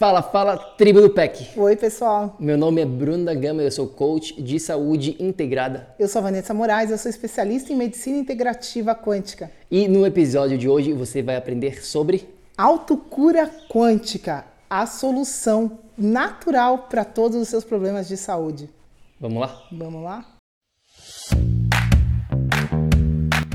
Fala, fala, tribo do PEC. Oi, pessoal. Meu nome é Bruno da Gama, eu sou coach de saúde integrada. Eu sou a Vanessa Moraes, eu sou especialista em medicina integrativa quântica. E no episódio de hoje você vai aprender sobre autocura quântica, a solução natural para todos os seus problemas de saúde. Vamos lá? Vamos lá?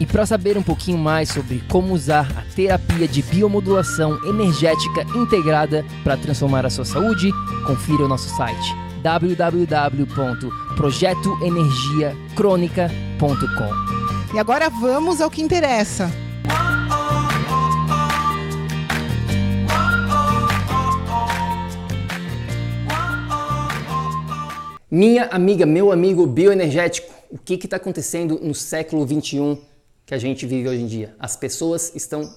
E para saber um pouquinho mais sobre como usar a terapia de biomodulação energética integrada para transformar a sua saúde, confira o nosso site www.projetoenergiacronica.com. E agora vamos ao que interessa. Minha amiga, meu amigo bioenergético, o que está acontecendo no século 21 que a gente vive hoje em dia. As pessoas estão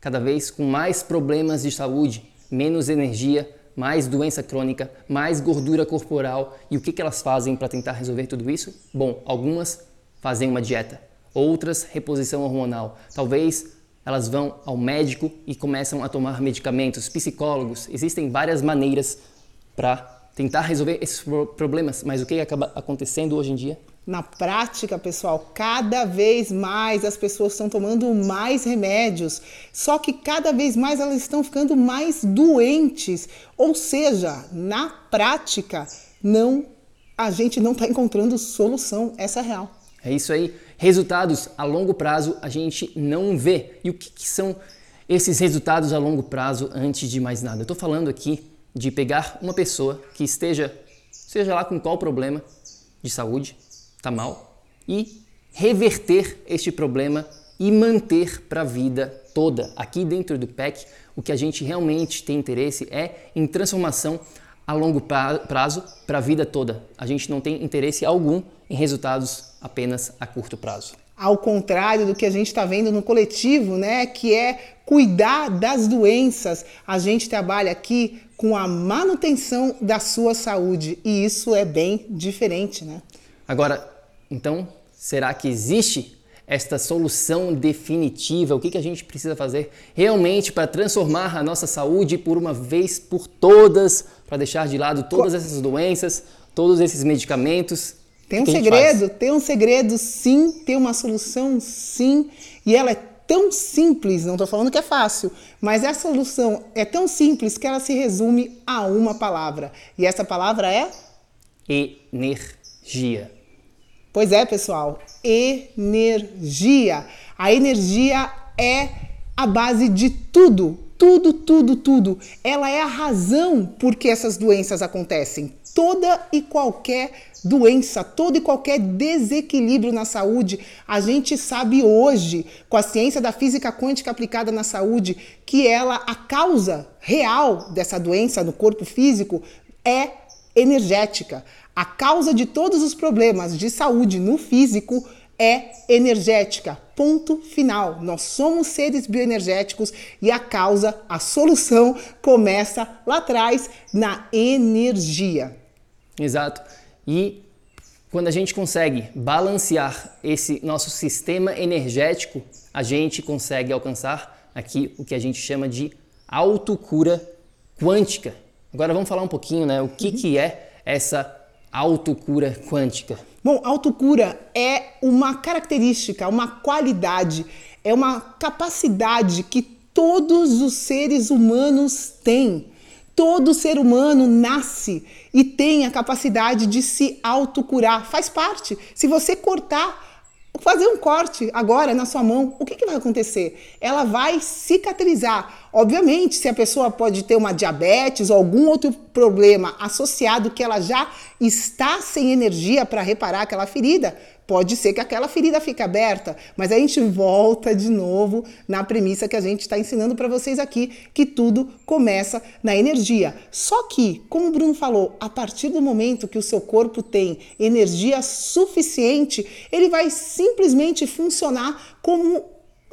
cada vez com mais problemas de saúde, menos energia, mais doença crônica, mais gordura corporal. E o que, que elas fazem para tentar resolver tudo isso? Bom, algumas fazem uma dieta, outras reposição hormonal. Talvez elas vão ao médico e começam a tomar medicamentos, psicólogos. Existem várias maneiras para tentar resolver esses problemas, mas o que acaba acontecendo hoje em dia? Na prática, pessoal, cada vez mais as pessoas estão tomando mais remédios, só que cada vez mais elas estão ficando mais doentes. Ou seja, na prática, não a gente não está encontrando solução. Essa é real. É isso aí. Resultados a longo prazo a gente não vê. E o que, que são esses resultados a longo prazo antes de mais nada? Eu estou falando aqui de pegar uma pessoa que esteja, seja lá com qual problema de saúde, está mal, e reverter este problema e manter para a vida toda. Aqui dentro do PEC, o que a gente realmente tem interesse é em transformação a longo prazo para a vida toda. A gente não tem interesse algum em resultados apenas a curto prazo. Ao contrário do que a gente está vendo no coletivo, né, que é cuidar das doenças, a gente trabalha aqui com a manutenção da sua saúde e isso é bem diferente, né? Agora, então, será que existe esta solução definitiva? O que, que a gente precisa fazer realmente para transformar a nossa saúde por uma vez por todas, para deixar de lado todas essas doenças, todos esses medicamentos? Tem um segredo, tem um segredo sim, tem uma solução sim, e ela é tão simples, não estou falando que é fácil, mas a solução é tão simples que ela se resume a uma palavra. E essa palavra é energia. Pois é, pessoal, energia. A energia é a base de tudo, tudo, tudo, tudo. Ela é a razão por que essas doenças acontecem. Toda e qualquer doença, todo e qualquer desequilíbrio na saúde, a gente sabe hoje, com a ciência da física quântica aplicada na saúde, que ela, a causa real dessa doença no corpo físico é energética. A causa de todos os problemas de saúde no físico é energética. Ponto final. Nós somos seres bioenergéticos e a causa, a solução começa lá atrás na energia. Exato. E quando a gente consegue balancear esse nosso sistema energético, a gente consegue alcançar aqui o que a gente chama de autocura quântica. Agora vamos falar um pouquinho, né, o que, uhum. que é essa autocura quântica? Bom, autocura é uma característica, uma qualidade, é uma capacidade que todos os seres humanos têm. Todo ser humano nasce e tem a capacidade de se autocurar. Faz parte. Se você cortar fazer um corte agora na sua mão, o que, que vai acontecer? Ela vai cicatrizar. Obviamente, se a pessoa pode ter uma diabetes ou algum outro problema associado que ela já está sem energia para reparar aquela ferida, pode ser que aquela ferida fique aberta, mas a gente volta de novo na premissa que a gente está ensinando para vocês aqui, que tudo começa na energia. Só que, como o Bruno falou, a partir do momento que o seu corpo tem energia suficiente, ele vai simplesmente funcionar como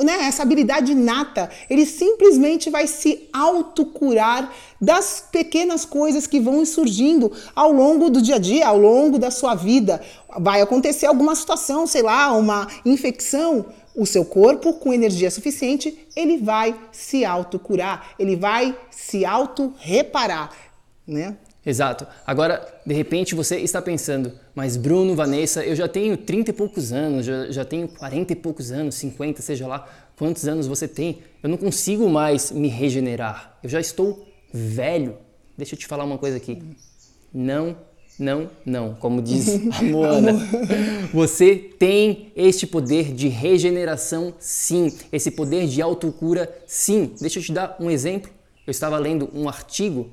né, essa habilidade inata, ele simplesmente vai se autocurar das pequenas coisas que vão surgindo ao longo do dia a dia, ao longo da sua vida. Vai acontecer alguma situação, sei lá, uma infecção, o seu corpo, com energia suficiente, ele vai se autocurar, ele vai se auto-reparar, né? Exato. Agora, de repente você está pensando, mas Bruno, Vanessa, eu já tenho 30 e poucos anos, já, já tenho 40 e poucos anos, 50, seja lá quantos anos você tem, eu não consigo mais me regenerar. Eu já estou velho. Deixa eu te falar uma coisa aqui. Não, não, não. Como diz a Moana. Você tem este poder de regeneração, sim. Esse poder de autocura, sim. Deixa eu te dar um exemplo. Eu estava lendo um artigo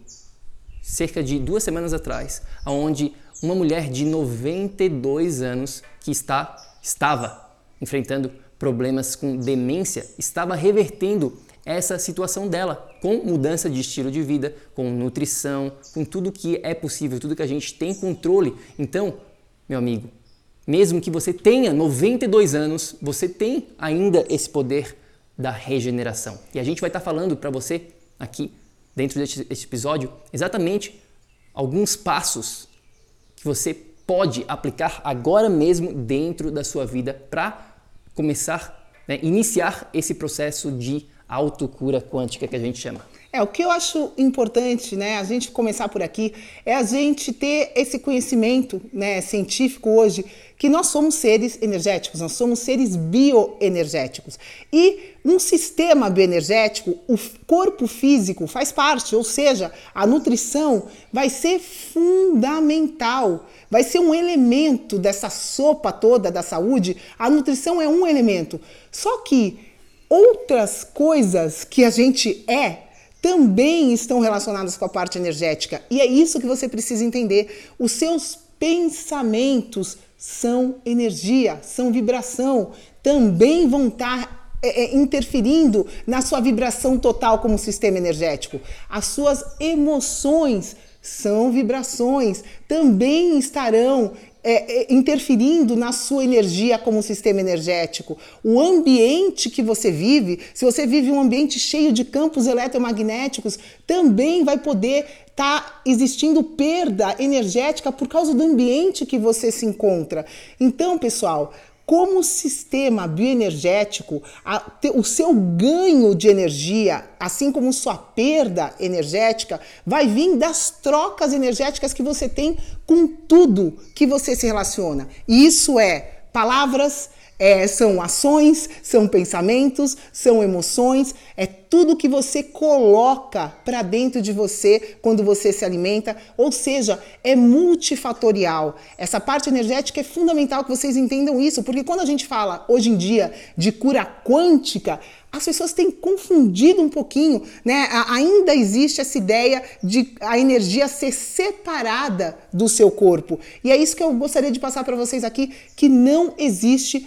cerca de duas semanas atrás, onde uma mulher de 92 anos que está, estava enfrentando problemas com demência estava revertendo essa situação dela com mudança de estilo de vida, com nutrição, com tudo que é possível, tudo que a gente tem controle. Então, meu amigo, mesmo que você tenha 92 anos, você tem ainda esse poder da regeneração. E a gente vai estar falando para você aqui dentro deste, deste episódio exatamente alguns passos que você pode aplicar agora mesmo dentro da sua vida para começar, né, iniciar esse processo de autocura quântica que a gente chama. É, o que eu acho importante, né, a gente começar por aqui, é a gente ter esse conhecimento, né, científico hoje, que nós somos seres energéticos, nós somos seres bioenergéticos. E num sistema bioenergético, o corpo físico faz parte, ou seja, a nutrição vai ser fundamental, vai ser um elemento dessa sopa toda da saúde. A nutrição é um elemento. Só que outras coisas que a gente é também estão relacionadas com a parte energética. E é isso que você precisa entender. Os seus pensamentos são energia, são vibração, também vão estar é, é, interferindo na sua vibração total como sistema energético. As suas emoções são vibrações, também estarão é, é, interferindo na sua energia como sistema energético. O ambiente que você vive, se você vive um ambiente cheio de campos eletromagnéticos, também vai poder estar tá existindo perda energética por causa do ambiente que você se encontra. Então, pessoal, como sistema bioenergético, a, o seu ganho de energia, assim como sua perda energética, vai vir das trocas energéticas que você tem com tudo que você se relaciona. E isso é palavras, é, são ações, são pensamentos, são emoções, é tudo que você coloca para dentro de você quando você se alimenta, ou seja, é multifatorial. Essa parte energética é fundamental que vocês entendam isso, porque quando a gente fala hoje em dia de cura quântica, as pessoas têm confundido um pouquinho, né? Ainda existe essa ideia de a energia ser separada do seu corpo. E é isso que eu gostaria de passar para vocês aqui, que não existe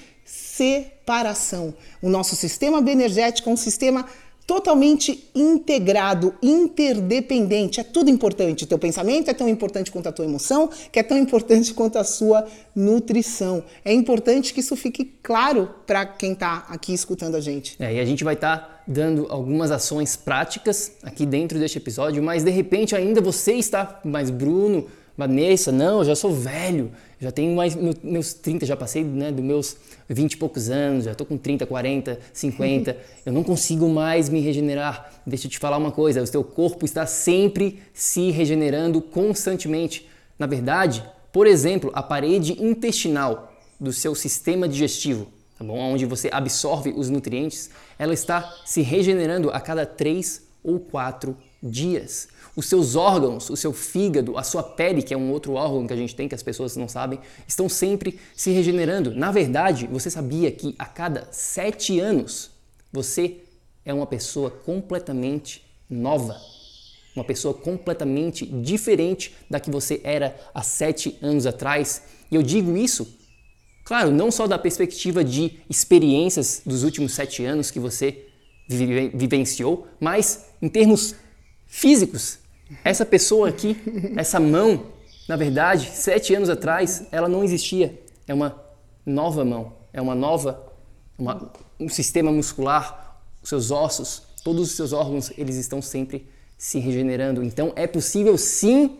separação. O nosso sistema bioenergético é um sistema totalmente integrado, interdependente. É tudo importante. O teu pensamento é tão importante quanto a tua emoção, que é tão importante quanto a sua nutrição. É importante que isso fique claro para quem está aqui escutando a gente. É, e a gente vai estar tá dando algumas ações práticas aqui dentro deste episódio, mas de repente ainda você está, mas Bruno, Vanessa, não, eu já sou velho, já tenho mais meus 30, já passei né, dos meus 20 e poucos anos, já estou com 30, 40, 50, eu não consigo mais me regenerar. Deixa eu te falar uma coisa, o seu corpo está sempre se regenerando constantemente. Na verdade, por exemplo, a parede intestinal do seu sistema digestivo, tá bom? onde você absorve os nutrientes, ela está se regenerando a cada 3 ou 4 dias. Os seus órgãos, o seu fígado, a sua pele, que é um outro órgão que a gente tem que as pessoas não sabem, estão sempre se regenerando. Na verdade, você sabia que a cada sete anos você é uma pessoa completamente nova, uma pessoa completamente diferente da que você era há sete anos atrás. E eu digo isso, claro, não só da perspectiva de experiências dos últimos sete anos que você vivenciou, mas em termos físicos. Essa pessoa aqui, essa mão, na verdade, sete anos atrás, ela não existia. É uma nova mão, é uma nova, uma, um sistema muscular, os seus ossos, todos os seus órgãos, eles estão sempre se regenerando. Então é possível sim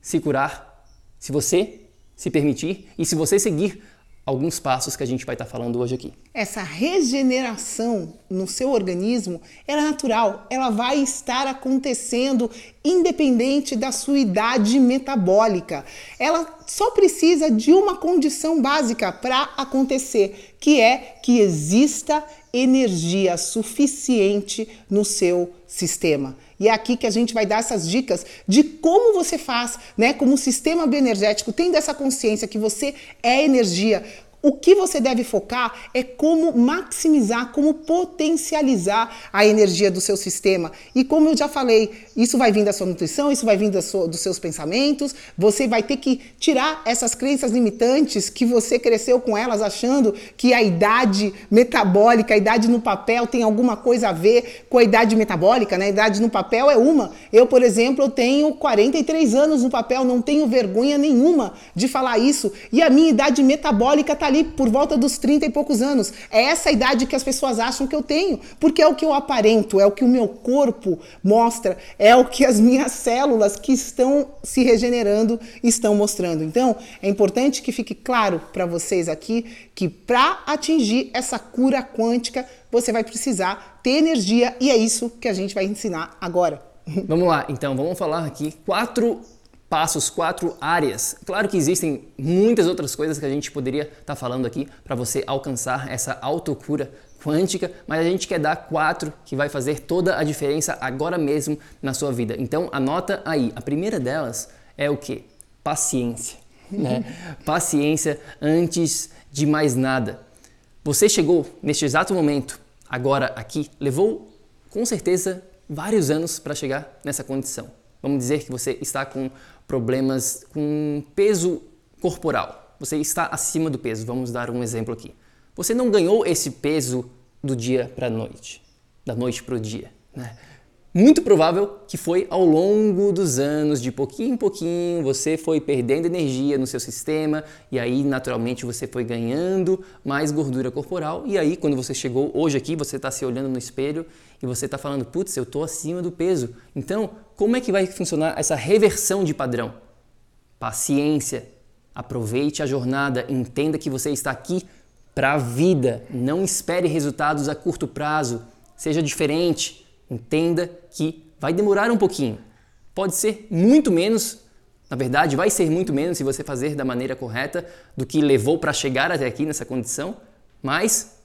se curar se você se permitir e se você seguir alguns passos que a gente vai estar falando hoje aqui. Essa regeneração no seu organismo é natural, ela vai estar acontecendo independente da sua idade metabólica. Ela só precisa de uma condição básica para acontecer, que é que exista energia suficiente no seu sistema. E é aqui que a gente vai dar essas dicas de como você faz, né, como sistema bioenergético, tendo essa consciência que você é energia, o que você deve focar é como maximizar, como potencializar a energia do seu sistema. E como eu já falei, isso vai vir da sua nutrição, isso vai vir sua, dos seus pensamentos. Você vai ter que tirar essas crenças limitantes que você cresceu com elas, achando que a idade metabólica, a idade no papel tem alguma coisa a ver com a idade metabólica, né? A idade no papel é uma. Eu, por exemplo, eu tenho 43 anos no papel, não tenho vergonha nenhuma de falar isso. E a minha idade metabólica está ali por volta dos 30 e poucos anos. É essa a idade que as pessoas acham que eu tenho, porque é o que eu aparento, é o que o meu corpo mostra, é o que as minhas células que estão se regenerando estão mostrando. Então, é importante que fique claro para vocês aqui que para atingir essa cura quântica, você vai precisar ter energia e é isso que a gente vai ensinar agora. Vamos lá, então, vamos falar aqui quatro passos, quatro áreas. Claro que existem muitas outras coisas que a gente poderia estar tá falando aqui para você alcançar essa autocura quântica, mas a gente quer dar quatro que vai fazer toda a diferença agora mesmo na sua vida. Então anota aí. A primeira delas é o que? Paciência. Né? Paciência antes de mais nada. Você chegou neste exato momento, agora aqui, levou com certeza vários anos para chegar nessa condição. Vamos dizer que você está com problemas com peso corporal. Você está acima do peso. Vamos dar um exemplo aqui. Você não ganhou esse peso do dia para a noite, da noite para o dia. Né? Muito provável que foi ao longo dos anos, de pouquinho em pouquinho, você foi perdendo energia no seu sistema e aí naturalmente você foi ganhando mais gordura corporal. E aí, quando você chegou hoje aqui, você está se olhando no espelho e você está falando, putz, eu estou acima do peso. Então, como é que vai funcionar essa reversão de padrão? Paciência, aproveite a jornada, entenda que você está aqui para a vida, não espere resultados a curto prazo, seja diferente Entenda que vai demorar um pouquinho. Pode ser muito menos, na verdade, vai ser muito menos se você fazer da maneira correta do que levou para chegar até aqui nessa condição, mas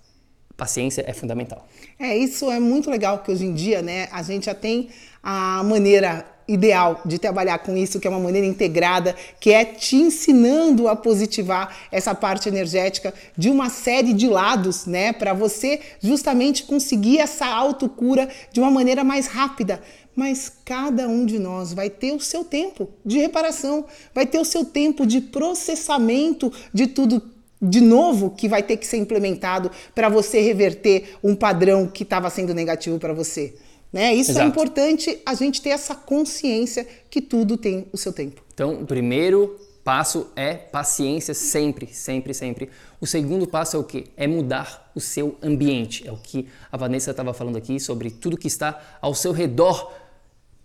paciência é fundamental. É, isso é muito legal que hoje em dia, né, a gente já tem a maneira ideal de trabalhar com isso, que é uma maneira integrada, que é te ensinando a positivar essa parte energética de uma série de lados, né, para você justamente conseguir essa autocura de uma maneira mais rápida. Mas cada um de nós vai ter o seu tempo de reparação, vai ter o seu tempo de processamento de tudo de novo que vai ter que ser implementado para você reverter um padrão que estava sendo negativo para você. Né? Isso é Exato. é importante a gente ter essa consciência que tudo tem o seu tempo. Então, o primeiro passo é paciência sempre, sempre, sempre. O segundo passo é o que? É mudar o seu ambiente. É o que a Vanessa estava falando aqui sobre tudo que está ao seu redor.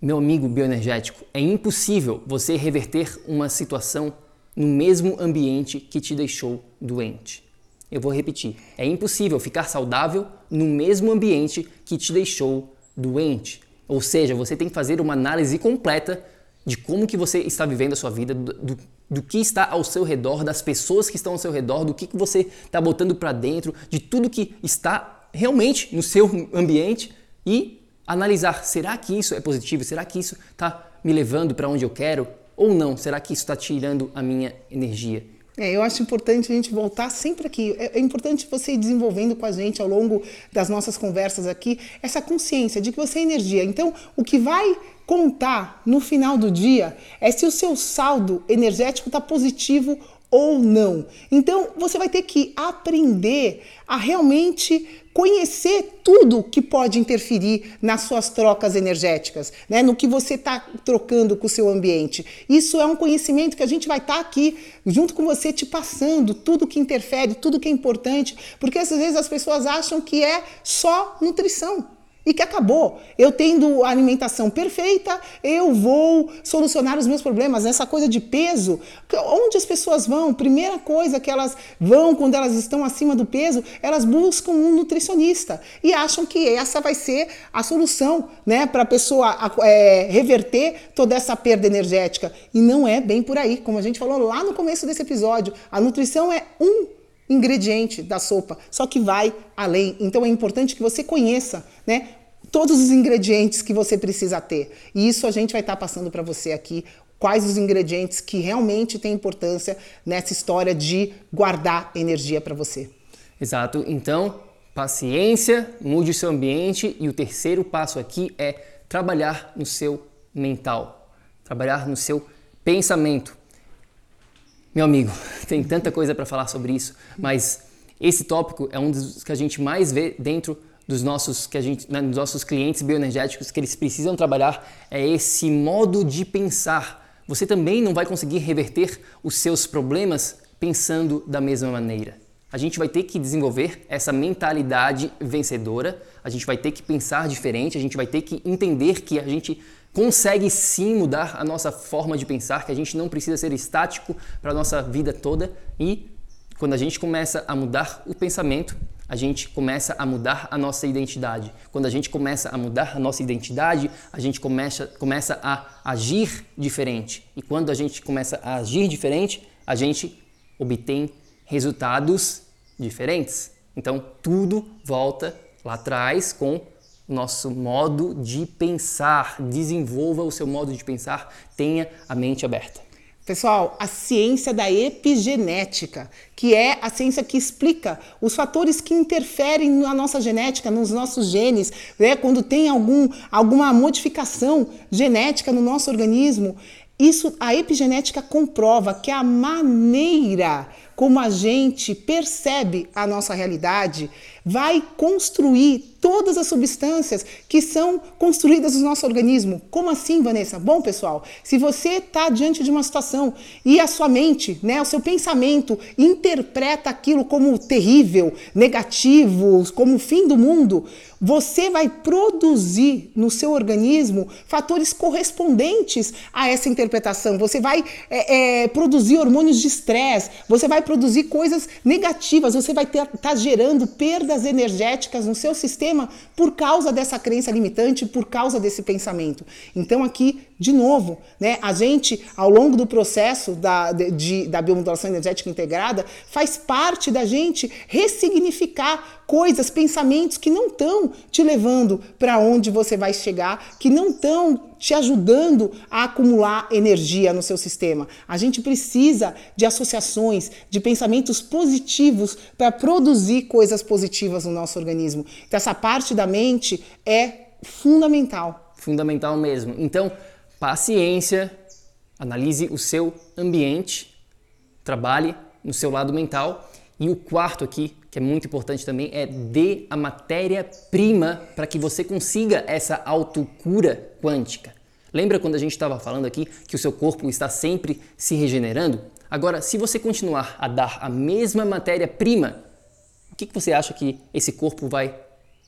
Meu amigo bioenergético, é impossível você reverter uma situação no mesmo ambiente que te deixou doente. Eu vou repetir: é impossível ficar saudável no mesmo ambiente que te deixou doente. Ou seja, você tem que fazer uma análise completa de como que você está vivendo a sua vida, do, do, que está ao seu redor, das pessoas que estão ao seu redor, do que, que você está botando para dentro, de tudo que está realmente no seu ambiente e analisar: será que isso é positivo? Será que isso está me levando para onde eu quero? Ou não? Será que isso está tirando a minha energia? É, eu acho importante a gente voltar sempre aqui. É, é, importante você ir desenvolvendo com a gente ao longo das nossas conversas aqui essa consciência de que você é energia. Então, o que vai contar no final do dia é se o seu saldo energético está positivo ou não. Então, você vai ter que aprender a realmente conhecer tudo que pode interferir nas suas trocas energéticas, né? no que você está trocando com o seu ambiente. Isso é um conhecimento que a gente vai estar tá aqui junto com você te passando tudo que interfere, tudo que é importante, porque às vezes as pessoas acham que é só nutrição e que acabou. Eu tendo a alimentação perfeita, eu vou solucionar os meus problemas. Essa coisa de peso, onde as pessoas vão? Primeira coisa que elas vão quando elas estão acima do peso, elas buscam um nutricionista e acham que essa vai ser a solução, né, para a pessoa é, reverter toda essa perda energética. E não é bem por aí, como a gente falou lá no começo desse episódio. A nutrição é um ingrediente da sopa, só que vai além. Então é importante que você conheça, né, todos os ingredientes que você precisa ter. E isso a gente vai estar tá passando para você aqui quais os ingredientes que realmente têm importância nessa história de guardar energia para você. Exato. Então, paciência, mude o seu ambiente e o terceiro passo aqui é trabalhar no seu mental, trabalhar no seu pensamento. Meu amigo, tem tanta coisa para falar sobre isso, mas esse tópico é um dos que a gente mais vê dentro dos nossos que a gente, né, dos nossos clientes bioenergéticos que eles precisam trabalhar é esse modo de pensar. Você também não vai conseguir reverter os seus problemas pensando da mesma maneira. A gente vai ter que desenvolver essa mentalidade vencedora, a gente vai ter que pensar diferente, a gente vai ter que entender que a gente consegue sim mudar a nossa forma de pensar, que a gente não precisa ser estático para a nossa vida toda e quando a gente começa a mudar o pensamento, a gente começa a mudar a nossa identidade. Quando a gente começa a mudar a nossa identidade, a gente começa, começa a agir diferente. E quando a gente começa a agir diferente, a gente obtém resultados diferentes. Então tudo volta lá atrás com nosso modo de pensar. Desenvolva o seu modo de pensar, tenha a mente aberta. Pessoal, a ciência da epigenética, que é a ciência que explica os fatores que interferem na nossa genética, nos nossos genes, né? quando tem algum, alguma modificação genética no nosso organismo. Isso, a epigenética comprova que a maneira como a gente percebe a nossa realidade vai construir todas as substâncias que são construídas no nosso organismo. Como assim, Vanessa? Bom, pessoal, se você está diante de uma situação e a sua mente, né, o seu pensamento interpreta aquilo como terrível, negativo, como o fim do mundo, você vai produzir no seu organismo fatores correspondentes a essa interpretação. Você vai é, é, produzir hormônios de estresse, você vai produzir coisas negativas, você vai estar tá gerando perdas energéticas no seu sistema por causa dessa crença limitante, por causa desse pensamento. Então, aqui, de novo, né, a gente, ao longo do processo da, de, da biomodulação energética integrada, faz parte da gente ressignificar coisas, pensamentos que não estão te levando para onde você vai chegar, que não estão te ajudando a acumular energia no seu sistema. A gente precisa de associações, de pensamentos positivos para produzir coisas positivas no nosso organismo. Então, essa parte da mente é fundamental. Fundamental mesmo. Então, paciência, analise o seu ambiente, trabalhe no seu lado mental. E o quarto aqui, que é muito importante também, é dê a matéria-prima para que você consiga essa autocura quântica. Lembra quando a gente estava falando aqui que o seu corpo está sempre se regenerando? Agora, se você continuar a dar a mesma matéria-prima, o que, que você acha que esse corpo vai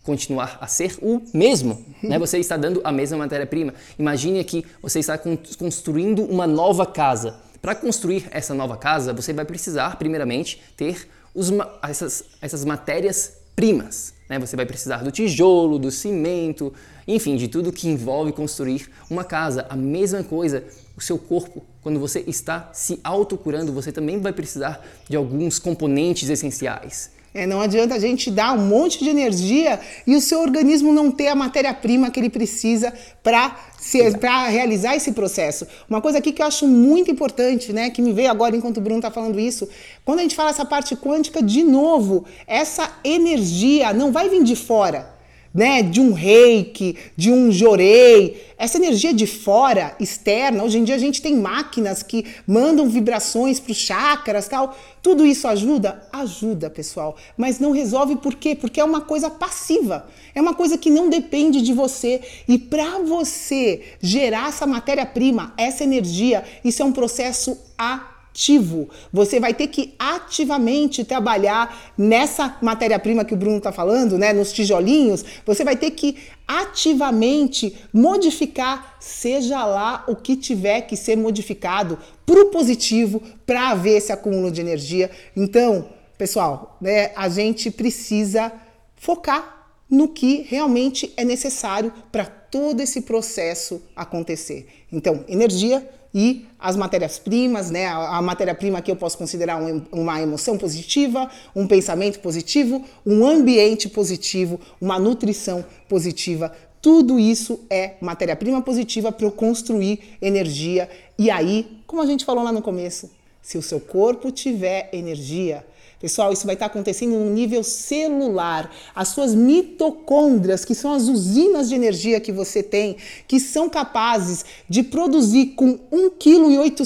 continuar a ser o mesmo? Né? Você está dando a mesma matéria-prima. Imagine que você está construindo uma nova casa. Para construir essa nova casa, você vai precisar, primeiramente, ter os, essas, essas matérias-primas. Né? Você vai precisar do tijolo, do cimento, enfim, de tudo que envolve construir uma casa. A mesma coisa, o seu corpo, quando você está se autocurando, você também vai precisar de alguns componentes essenciais. É, não adianta a gente dar um monte de energia e o seu organismo não ter a matéria-prima que ele precisa para realizar esse processo. Uma coisa aqui que eu acho muito importante, né, que me veio agora enquanto o Bruno está falando isso, quando a gente fala essa parte quântica, de novo, essa energia não vai vir de fora né, de um reiki, de um jorei, essa energia de fora, externa, hoje em dia a gente tem máquinas que mandam vibrações para os chakras, tal. Tudo isso ajuda? Ajuda, pessoal, mas não resolve por quê? Porque é uma coisa passiva. É uma coisa que não depende de você. E para você gerar essa matéria-prima, essa energia, isso é um processo a ativo. Você vai ter que ativamente trabalhar nessa matéria-prima que o Bruno está falando, né, nos tijolinhos. Você vai ter que ativamente modificar, seja lá o que tiver que ser modificado para o positivo, para haver esse acúmulo de energia. Então, pessoal, né, a gente precisa focar no que realmente é necessário para todo esse processo acontecer. Então, energia e as matérias-primas, né? A, a matéria-prima que eu posso considerar um, uma emoção positiva, um pensamento positivo, um ambiente positivo, uma nutrição positiva. Tudo isso é matéria-prima positiva para eu construir energia. E aí, como a gente falou lá no começo, se o seu corpo tiver energia, Pessoal, isso vai estar acontecendo no nível celular. As suas mitocôndrias, que são as usinas de energia que você tem, que são capazes de produzir com 1,8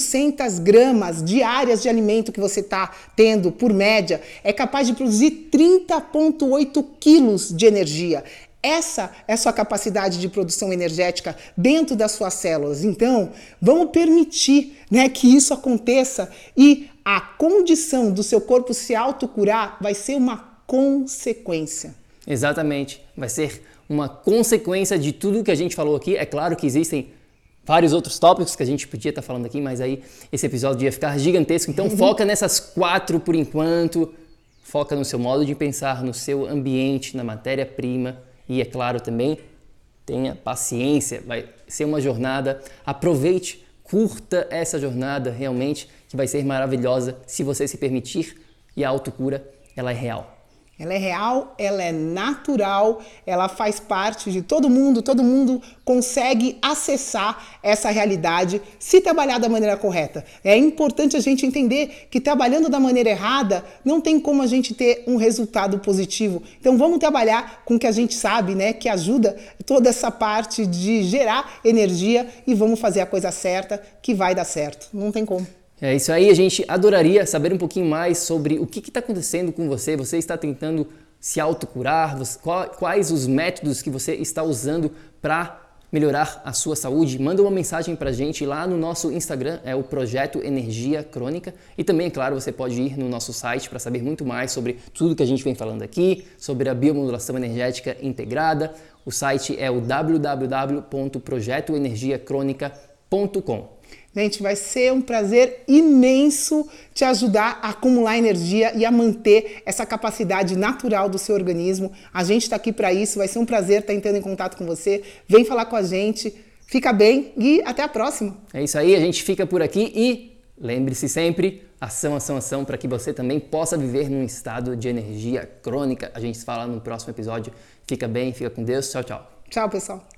kg diárias de alimento que você está tendo por média, é capaz de produzir 30,8 quilos de energia. Essa é a sua capacidade de produção energética dentro das suas células. Então, vamos permitir né, que isso aconteça e a condição do seu corpo se autocurar vai ser uma consequência. Exatamente. Vai ser uma consequência de tudo que a gente falou aqui. É claro que existem vários outros tópicos que a gente podia estar falando aqui, mas aí esse episódio ia ficar gigantesco. Então, foca nessas quatro por enquanto. Foca no seu modo de pensar, no seu ambiente, na matéria-prima e, é claro, também tenha paciência. Vai ser uma jornada. Aproveite, curta essa jornada realmente que vai ser maravilhosa se você se permitir e a autocura ela é real. Ela é real, ela é natural, ela faz parte de todo mundo, todo mundo consegue acessar essa realidade se trabalhar da maneira correta. É importante a gente entender que trabalhando da maneira errada não tem como a gente ter um resultado positivo. Então vamos trabalhar com o que a gente sabe, né, que ajuda toda essa parte de gerar energia e vamos fazer a coisa certa que vai dar certo. Não tem como. É isso aí, a gente adoraria saber um pouquinho mais sobre o que está acontecendo com você. Você está tentando se autocurar? Quais os métodos que você está usando para melhorar a sua saúde? Manda uma mensagem para a gente lá no nosso Instagram, é o Projeto Energia Crônica. E também, é claro, você pode ir no nosso site para saber muito mais sobre tudo que a gente vem falando aqui, sobre a biomodulação energética integrada. O site é o www.projetoenergiacronica.com. Gente, vai ser um prazer imenso te ajudar a acumular energia e a manter essa capacidade natural do seu organismo. A gente está aqui para isso, vai ser um prazer estar entrando em contato com você. Vem falar com a gente, fica bem e até a próxima. É isso aí, a gente fica por aqui e lembre-se sempre, ação, ação, ação, para que você também possa viver num estado de energia crônica. A gente se fala no próximo episódio. Fica bem, fica com Deus. Tchau, tchau. Tchau, pessoal